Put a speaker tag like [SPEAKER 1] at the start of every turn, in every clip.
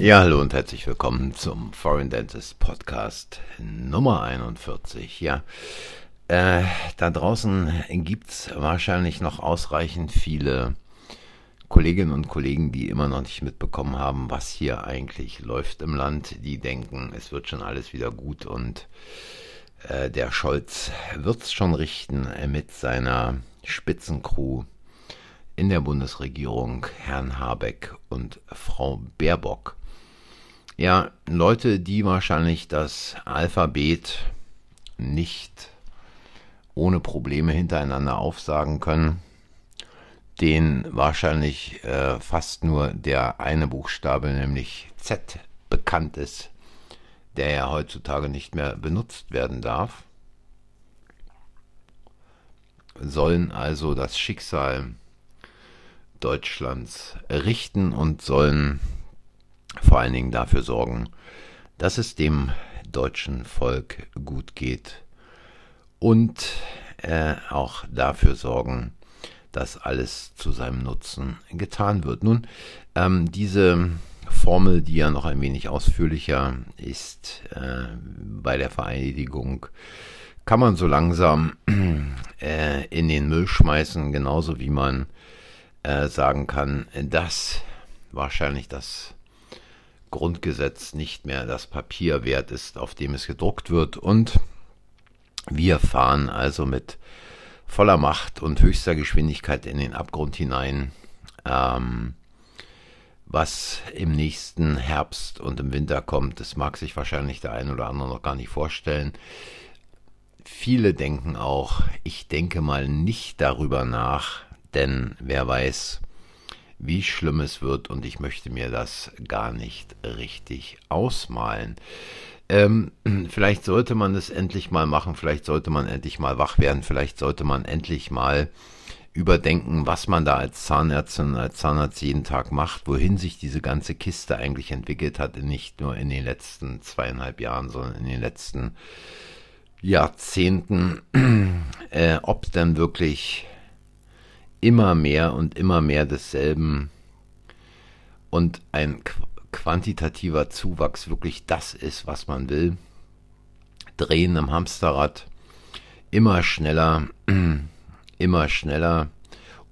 [SPEAKER 1] Ja, hallo und herzlich willkommen zum Foreign Dentist Podcast Nummer 41. Ja, äh, da draußen gibt es wahrscheinlich noch ausreichend viele Kolleginnen und Kollegen, die immer noch nicht mitbekommen haben, was hier eigentlich läuft im Land. Die denken, es wird schon alles wieder gut und äh, der Scholz wird es schon richten mit seiner Spitzencrew in der Bundesregierung, Herrn Habeck und Frau Baerbock. Ja, Leute, die wahrscheinlich das Alphabet nicht ohne Probleme hintereinander aufsagen können, den wahrscheinlich äh, fast nur der eine Buchstabe, nämlich Z, bekannt ist, der ja heutzutage nicht mehr benutzt werden darf, sollen also das Schicksal Deutschlands richten und sollen vor allen Dingen dafür sorgen, dass es dem deutschen Volk gut geht und äh, auch dafür sorgen, dass alles zu seinem Nutzen getan wird. Nun, ähm, diese Formel, die ja noch ein wenig ausführlicher ist äh, bei der Vereidigung, kann man so langsam äh, in den Müll schmeißen, genauso wie man äh, sagen kann, dass wahrscheinlich das Grundgesetz nicht mehr das Papier wert ist, auf dem es gedruckt wird und wir fahren also mit voller Macht und höchster Geschwindigkeit in den Abgrund hinein, ähm, was im nächsten Herbst und im Winter kommt. Das mag sich wahrscheinlich der ein oder andere noch gar nicht vorstellen. Viele denken auch, ich denke mal nicht darüber nach, denn wer weiß, wie schlimm es wird und ich möchte mir das gar nicht richtig ausmalen. Ähm, vielleicht sollte man es endlich mal machen, vielleicht sollte man endlich mal wach werden, vielleicht sollte man endlich mal überdenken, was man da als Zahnärztin, als Zahnarzt jeden Tag macht, wohin sich diese ganze Kiste eigentlich entwickelt hat, nicht nur in den letzten zweieinhalb Jahren, sondern in den letzten Jahrzehnten, äh, ob denn wirklich immer mehr und immer mehr desselben und ein quantitativer Zuwachs wirklich das ist, was man will. Drehen im Hamsterrad, immer schneller, immer schneller.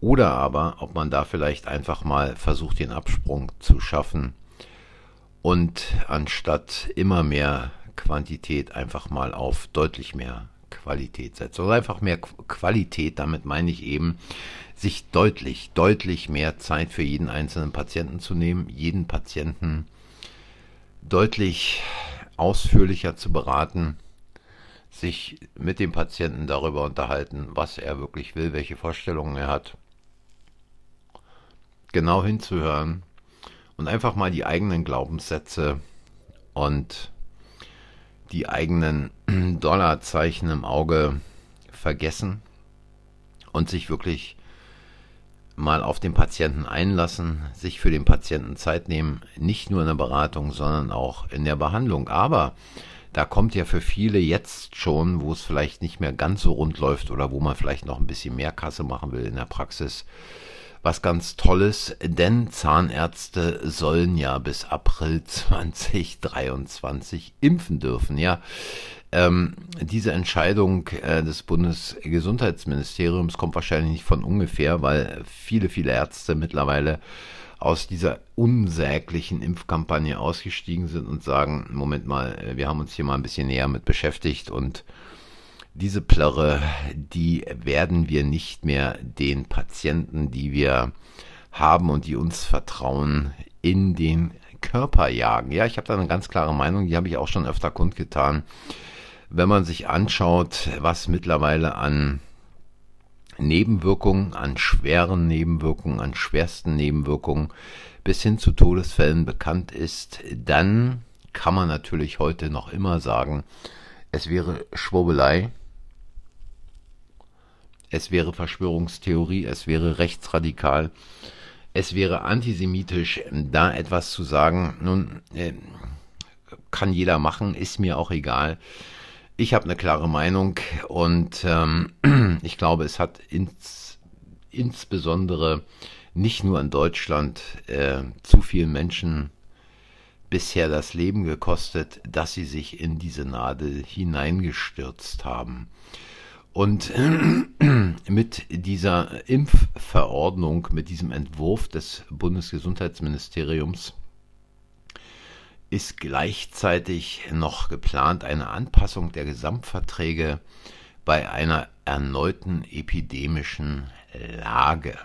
[SPEAKER 1] Oder aber, ob man da vielleicht einfach mal versucht, den Absprung zu schaffen und anstatt immer mehr Quantität einfach mal auf deutlich mehr Qualität setzt. Oder einfach mehr Qualität, damit meine ich eben, sich deutlich, deutlich mehr Zeit für jeden einzelnen Patienten zu nehmen, jeden Patienten deutlich ausführlicher zu beraten, sich mit dem Patienten darüber unterhalten, was er wirklich will, welche Vorstellungen er hat, genau hinzuhören und einfach mal die eigenen Glaubenssätze und die eigenen Dollarzeichen im Auge vergessen und sich wirklich mal auf den Patienten einlassen, sich für den Patienten Zeit nehmen, nicht nur in der Beratung, sondern auch in der Behandlung. Aber da kommt ja für viele jetzt schon, wo es vielleicht nicht mehr ganz so rund läuft oder wo man vielleicht noch ein bisschen mehr Kasse machen will in der Praxis, was ganz Tolles, denn Zahnärzte sollen ja bis April 2023 impfen dürfen. Ja, ähm, diese Entscheidung äh, des Bundesgesundheitsministeriums kommt wahrscheinlich nicht von ungefähr, weil viele, viele Ärzte mittlerweile aus dieser unsäglichen Impfkampagne ausgestiegen sind und sagen, Moment mal, wir haben uns hier mal ein bisschen näher mit beschäftigt und diese Plörre, die werden wir nicht mehr den Patienten, die wir haben und die uns vertrauen, in den Körper jagen. Ja, ich habe da eine ganz klare Meinung, die habe ich auch schon öfter kundgetan wenn man sich anschaut, was mittlerweile an Nebenwirkungen, an schweren Nebenwirkungen, an schwersten Nebenwirkungen bis hin zu Todesfällen bekannt ist, dann kann man natürlich heute noch immer sagen, es wäre Schwurbelei, es wäre Verschwörungstheorie, es wäre rechtsradikal, es wäre antisemitisch, da etwas zu sagen. Nun, äh, kann jeder machen, ist mir auch egal. Ich habe eine klare Meinung und ähm, ich glaube, es hat ins, insbesondere nicht nur in Deutschland äh, zu vielen Menschen bisher das Leben gekostet, dass sie sich in diese Nadel hineingestürzt haben. Und mit dieser Impfverordnung, mit diesem Entwurf des Bundesgesundheitsministeriums ist gleichzeitig noch geplant eine Anpassung der Gesamtverträge bei einer erneuten epidemischen Lage.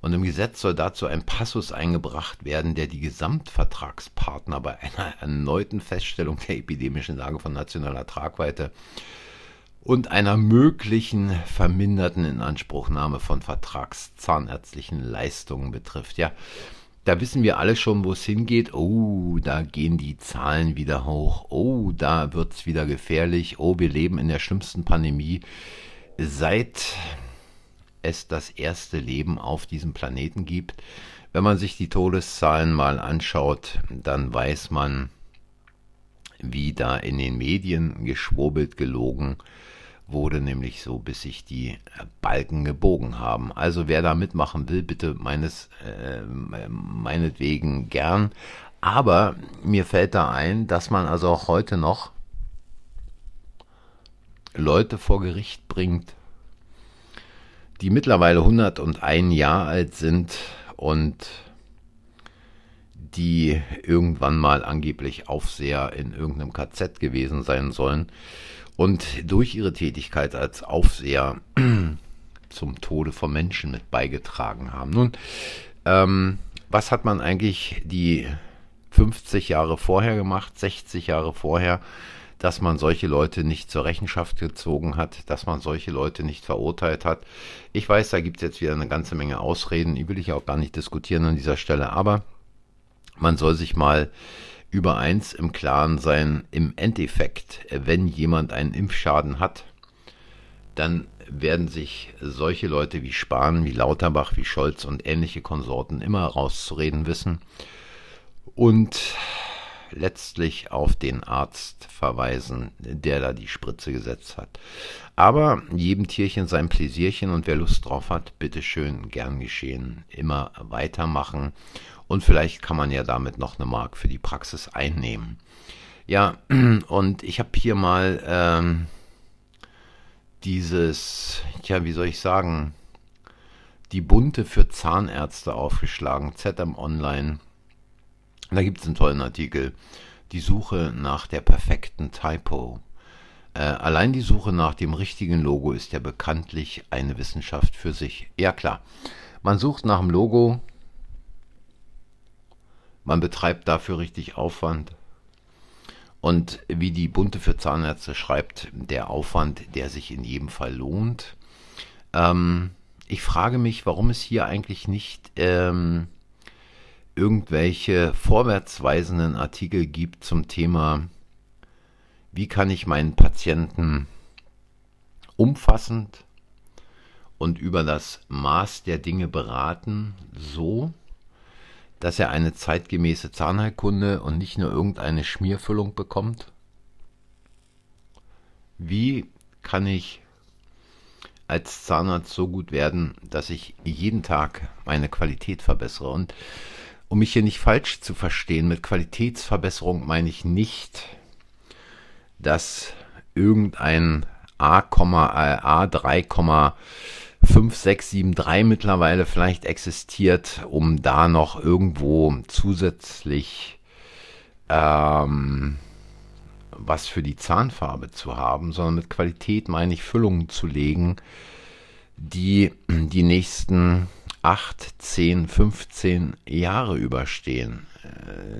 [SPEAKER 1] Und im Gesetz soll dazu ein Passus eingebracht werden, der die Gesamtvertragspartner bei einer erneuten Feststellung der epidemischen Lage von nationaler Tragweite und einer möglichen verminderten Inanspruchnahme von vertragszahnärztlichen Leistungen betrifft. Ja, da wissen wir alle schon, wo es hingeht. Oh, da gehen die Zahlen wieder hoch. Oh, da wird es wieder gefährlich. Oh, wir leben in der schlimmsten Pandemie seit es das erste Leben auf diesem Planeten gibt. Wenn man sich die Todeszahlen mal anschaut, dann weiß man, wie da in den Medien geschwurbelt, gelogen wurde, nämlich so, bis sich die Balken gebogen haben. Also wer da mitmachen will, bitte meines, äh, meinetwegen gern. Aber mir fällt da ein, dass man also auch heute noch Leute vor Gericht bringt, die mittlerweile 101 Jahre alt sind und die irgendwann mal angeblich Aufseher in irgendeinem KZ gewesen sein sollen und durch ihre Tätigkeit als Aufseher zum Tode von Menschen mit beigetragen haben. Nun, ähm, was hat man eigentlich die 50 Jahre vorher gemacht, 60 Jahre vorher, dass man solche Leute nicht zur Rechenschaft gezogen hat, dass man solche Leute nicht verurteilt hat. Ich weiß, da gibt es jetzt wieder eine ganze Menge Ausreden, die will ich auch gar nicht diskutieren an dieser Stelle, aber man soll sich mal über eins im Klaren sein, im Endeffekt, wenn jemand einen Impfschaden hat, dann werden sich solche Leute wie Spahn, wie Lauterbach, wie Scholz und ähnliche Konsorten immer rauszureden wissen. Und letztlich auf den Arzt verweisen, der da die Spritze gesetzt hat. Aber jedem Tierchen sein Pläsierchen und wer Lust drauf hat, bitteschön, gern geschehen, immer weitermachen und vielleicht kann man ja damit noch eine Mark für die Praxis einnehmen. Ja, und ich habe hier mal ähm, dieses, ja, wie soll ich sagen, die Bunte für Zahnärzte aufgeschlagen, ZM Online. Da gibt es einen tollen Artikel. Die Suche nach der perfekten Typo. Äh, allein die Suche nach dem richtigen Logo ist ja bekanntlich eine Wissenschaft für sich. Ja klar, man sucht nach dem Logo, man betreibt dafür richtig Aufwand. Und wie die Bunte für Zahnärzte schreibt, der Aufwand, der sich in jedem Fall lohnt. Ähm, ich frage mich, warum es hier eigentlich nicht ähm, irgendwelche vorwärtsweisenden Artikel gibt zum Thema, wie kann ich meinen Patienten umfassend und über das Maß der Dinge beraten, so, dass er eine zeitgemäße Zahnheilkunde und nicht nur irgendeine Schmierfüllung bekommt? Wie kann ich als Zahnarzt so gut werden, dass ich jeden Tag meine Qualität verbessere? Und um mich hier nicht falsch zu verstehen, mit Qualitätsverbesserung meine ich nicht, dass irgendein A, A 3, 5673 mittlerweile vielleicht existiert, um da noch irgendwo zusätzlich ähm, was für die Zahnfarbe zu haben, sondern mit Qualität meine ich Füllungen zu legen, die die nächsten 8, 10, 15 Jahre überstehen.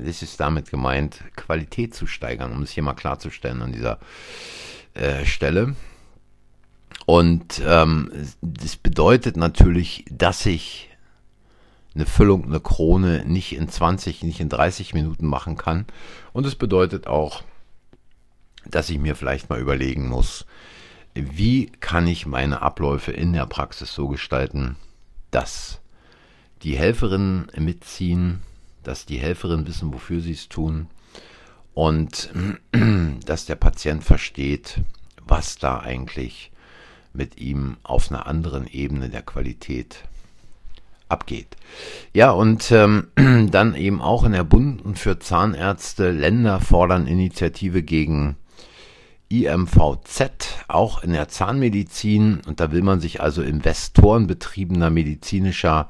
[SPEAKER 1] Es äh, ist damit gemeint, Qualität zu steigern, um es hier mal klarzustellen an dieser äh, Stelle. Und ähm, das bedeutet natürlich, dass ich eine Füllung, eine Krone nicht in 20, nicht in 30 Minuten machen kann. Und es bedeutet auch, dass ich mir vielleicht mal überlegen muss, wie kann ich meine Abläufe in der Praxis so gestalten, dass die Helferinnen mitziehen, dass die Helferinnen wissen, wofür sie es tun und dass der Patient versteht, was da eigentlich mit ihm auf einer anderen Ebene der Qualität abgeht. Ja, und ähm, dann eben auch in der Bund und für Zahnärzte Länder fordern Initiative gegen IMVZ, auch in der Zahnmedizin. Und da will man sich also investorenbetriebener medizinischer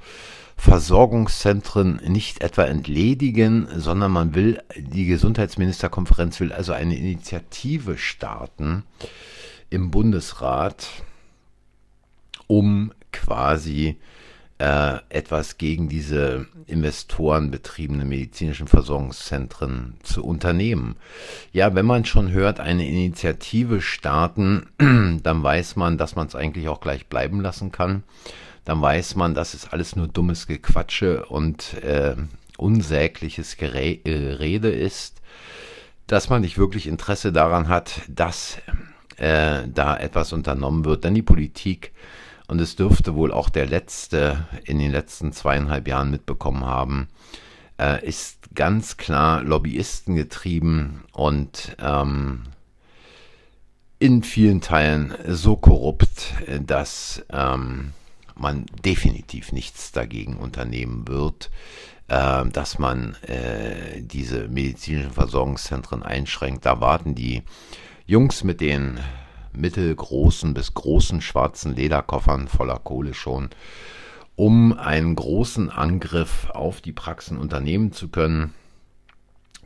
[SPEAKER 1] Versorgungszentren nicht etwa entledigen, sondern man will, die Gesundheitsministerkonferenz will also eine Initiative starten im Bundesrat, um quasi äh, etwas gegen diese investorenbetriebenen medizinischen Versorgungszentren zu unternehmen. Ja, wenn man schon hört, eine Initiative starten, dann weiß man, dass man es eigentlich auch gleich bleiben lassen kann. Dann weiß man, dass es alles nur dummes Gequatsche und äh, unsägliches Gerede ist, dass man nicht wirklich Interesse daran hat, dass äh, da etwas unternommen wird. Denn die Politik und es dürfte wohl auch der letzte in den letzten zweieinhalb Jahren mitbekommen haben, äh, ist ganz klar Lobbyisten getrieben und ähm, in vielen Teilen so korrupt, dass ähm, man definitiv nichts dagegen unternehmen wird, äh, dass man äh, diese medizinischen Versorgungszentren einschränkt. Da warten die Jungs mit den mittelgroßen bis großen schwarzen Lederkoffern voller Kohle schon, um einen großen Angriff auf die Praxen unternehmen zu können.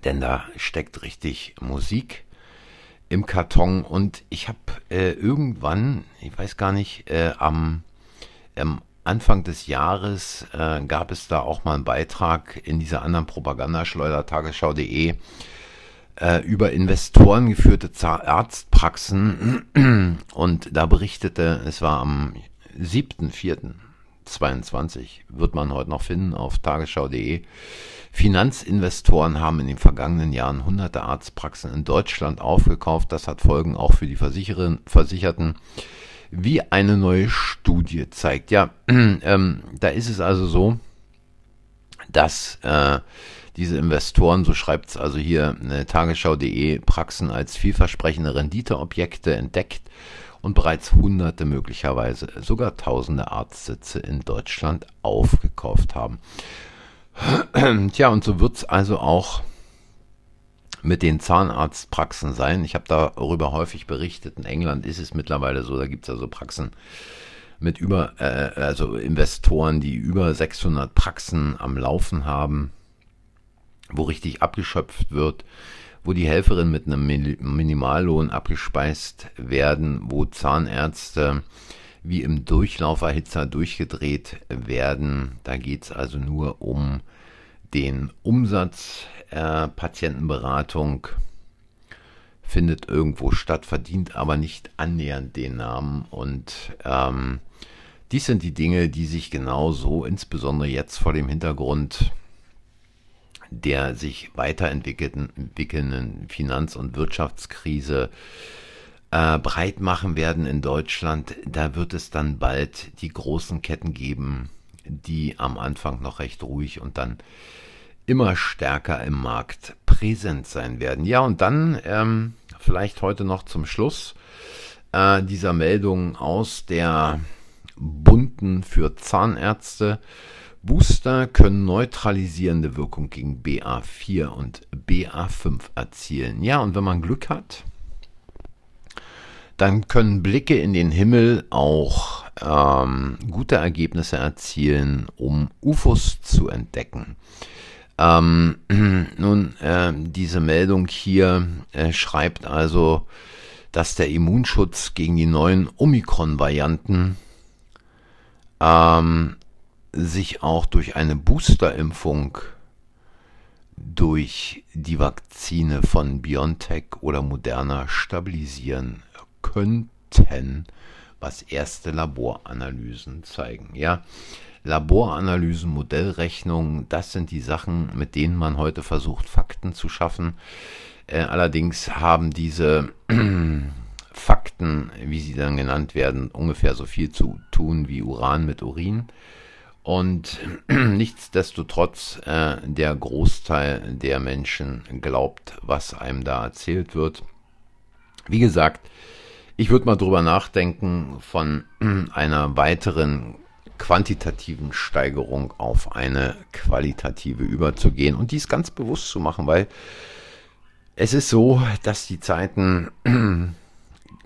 [SPEAKER 1] Denn da steckt richtig Musik im Karton und ich habe äh, irgendwann, ich weiß gar nicht, äh, am ähm, Anfang des Jahres äh, gab es da auch mal einen Beitrag in dieser anderen Propagandaschleuder tagesschau.de äh, über Investoren geführte Arztpraxen und da berichtete, es war am 7.4.22, wird man heute noch finden auf tagesschau.de, Finanzinvestoren haben in den vergangenen Jahren hunderte Arztpraxen in Deutschland aufgekauft. Das hat Folgen auch für die Versicherten, wie eine neue Studie zeigt. Ja, ähm, da ist es also so, dass äh, diese Investoren, so schreibt es also hier äh, tagesschau.de, Praxen als vielversprechende Renditeobjekte entdeckt und bereits hunderte, möglicherweise sogar tausende Arztsitze in Deutschland aufgekauft haben. Tja, und so wird es also auch mit den Zahnarztpraxen sein. Ich habe darüber häufig berichtet. In England ist es mittlerweile so, da gibt es also Praxen mit über, äh, also Investoren, die über 600 Praxen am Laufen haben wo richtig abgeschöpft wird, wo die Helferinnen mit einem Minimallohn abgespeist werden, wo Zahnärzte wie im Durchlauferhitzer durchgedreht werden. Da geht es also nur um den Umsatz. Äh, Patientenberatung findet irgendwo statt, verdient aber nicht annähernd den Namen. Und ähm, dies sind die Dinge, die sich genauso, insbesondere jetzt vor dem Hintergrund der sich weiterentwickelnden Finanz- und Wirtschaftskrise äh, breit machen werden in Deutschland, da wird es dann bald die großen Ketten geben, die am Anfang noch recht ruhig und dann immer stärker im Markt präsent sein werden. Ja, und dann ähm, vielleicht heute noch zum Schluss äh, dieser Meldung aus der bunten für Zahnärzte. Booster können neutralisierende Wirkung gegen BA4 und BA5 erzielen. Ja, und wenn man Glück hat, dann können Blicke in den Himmel auch ähm, gute Ergebnisse erzielen, um UFOs zu entdecken. Ähm, nun, äh, diese Meldung hier äh, schreibt also, dass der Immunschutz gegen die neuen Omikron-Varianten ähm, sich auch durch eine Boosterimpfung durch die Vakzine von BioNTech oder Moderna stabilisieren könnten, was erste Laboranalysen zeigen. Ja, Laboranalysen, Modellrechnungen, das sind die Sachen, mit denen man heute versucht, Fakten zu schaffen. Äh, allerdings haben diese Fakten, wie sie dann genannt werden, ungefähr so viel zu tun wie Uran mit Urin. Und nichtsdestotrotz, äh, der Großteil der Menschen glaubt, was einem da erzählt wird. Wie gesagt, ich würde mal drüber nachdenken, von einer weiteren quantitativen Steigerung auf eine qualitative überzugehen und dies ganz bewusst zu machen, weil es ist so, dass die Zeiten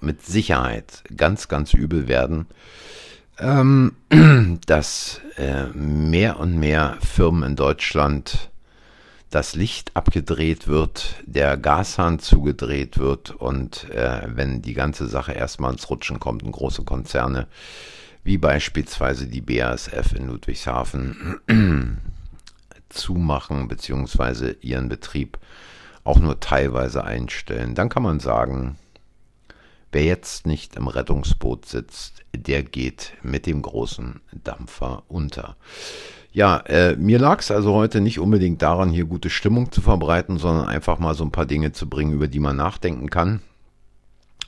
[SPEAKER 1] mit Sicherheit ganz, ganz übel werden, ähm, dass äh, mehr und mehr Firmen in Deutschland das Licht abgedreht wird, der Gashahn zugedreht wird und äh, wenn die ganze Sache erstmal ins Rutschen kommt und große Konzerne wie beispielsweise die BASF in Ludwigshafen zumachen bzw. ihren Betrieb auch nur teilweise einstellen, dann kann man sagen, wer jetzt nicht im Rettungsboot sitzt, der geht mit dem großen Dampfer unter. Ja, äh, mir lag es also heute nicht unbedingt daran, hier gute Stimmung zu verbreiten, sondern einfach mal so ein paar Dinge zu bringen, über die man nachdenken kann,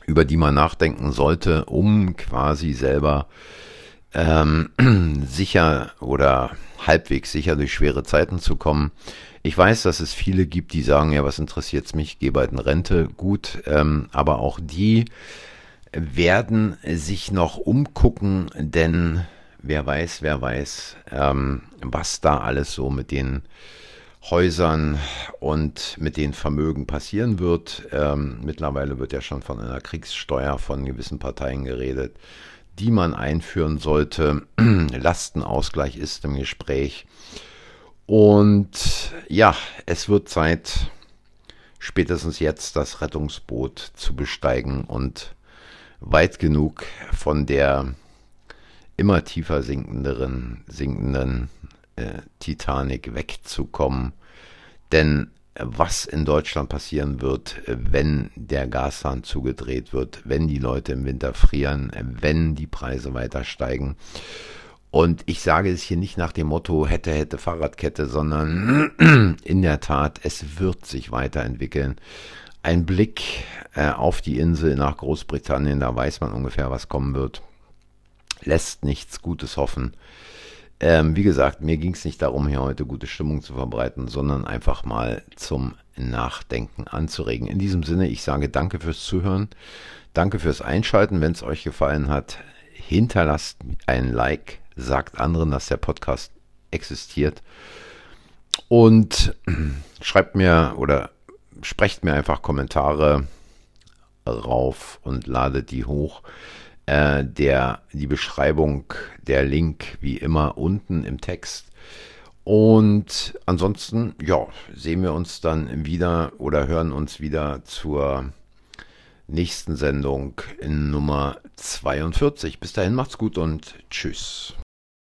[SPEAKER 1] über die man nachdenken sollte, um quasi selber ähm, sicher oder halbwegs sicher durch schwere Zeiten zu kommen. Ich weiß, dass es viele gibt, die sagen, ja, was interessiert's mich, ich gehe bald in Rente, gut, ähm, aber auch die werden sich noch umgucken, denn wer weiß, wer weiß, ähm, was da alles so mit den Häusern und mit den Vermögen passieren wird. Ähm, mittlerweile wird ja schon von einer Kriegssteuer von gewissen Parteien geredet, die man einführen sollte. Lastenausgleich ist im Gespräch. Und ja, es wird Zeit, spätestens jetzt das Rettungsboot zu besteigen und weit genug von der immer tiefer sinkenden, sinkenden äh, Titanic wegzukommen. Denn was in Deutschland passieren wird, wenn der Gashahn zugedreht wird, wenn die Leute im Winter frieren, wenn die Preise weiter steigen und ich sage es hier nicht nach dem Motto hätte, hätte Fahrradkette, sondern in der Tat, es wird sich weiterentwickeln. Ein Blick äh, auf die Insel nach Großbritannien, da weiß man ungefähr, was kommen wird, lässt nichts Gutes hoffen. Ähm, wie gesagt, mir ging es nicht darum, hier heute gute Stimmung zu verbreiten, sondern einfach mal zum Nachdenken anzuregen. In diesem Sinne, ich sage danke fürs Zuhören, danke fürs Einschalten. Wenn es euch gefallen hat, hinterlasst ein Like, sagt anderen, dass der Podcast existiert und schreibt mir oder sprecht mir einfach Kommentare rauf und ladet die hoch. Äh, der, die Beschreibung, der Link wie immer unten im Text. Und ansonsten, ja, sehen wir uns dann wieder oder hören uns wieder zur nächsten Sendung in Nummer 42. Bis dahin macht's gut und tschüss.